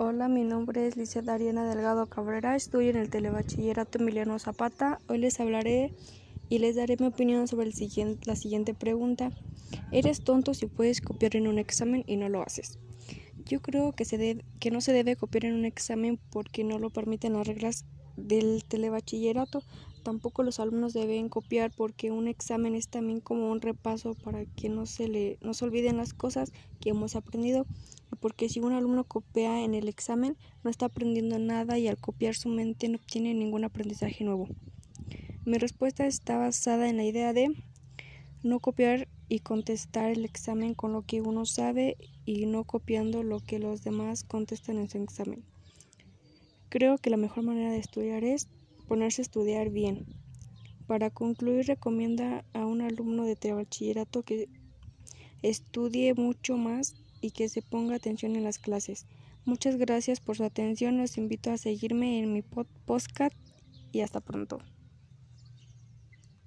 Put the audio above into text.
Hola, mi nombre es Licia Dariana Delgado Cabrera, estudio en el Telebachillerato Emiliano Zapata. Hoy les hablaré y les daré mi opinión sobre la siguiente pregunta. ¿Eres tonto si puedes copiar en un examen y no lo haces? Yo creo que, se que no se debe copiar en un examen porque no lo permiten las reglas del telebachillerato. Tampoco los alumnos deben copiar porque un examen es también como un repaso para que no se, le, no se olviden las cosas que hemos aprendido porque si un alumno copia en el examen no está aprendiendo nada y al copiar su mente no obtiene ningún aprendizaje nuevo. Mi respuesta está basada en la idea de no copiar y contestar el examen con lo que uno sabe y no copiando lo que los demás contestan en su examen. Creo que la mejor manera de estudiar es ponerse a estudiar bien. Para concluir, recomienda a un alumno de bachillerato que estudie mucho más y que se ponga atención en las clases. Muchas gracias por su atención. Los invito a seguirme en mi podcast y hasta pronto.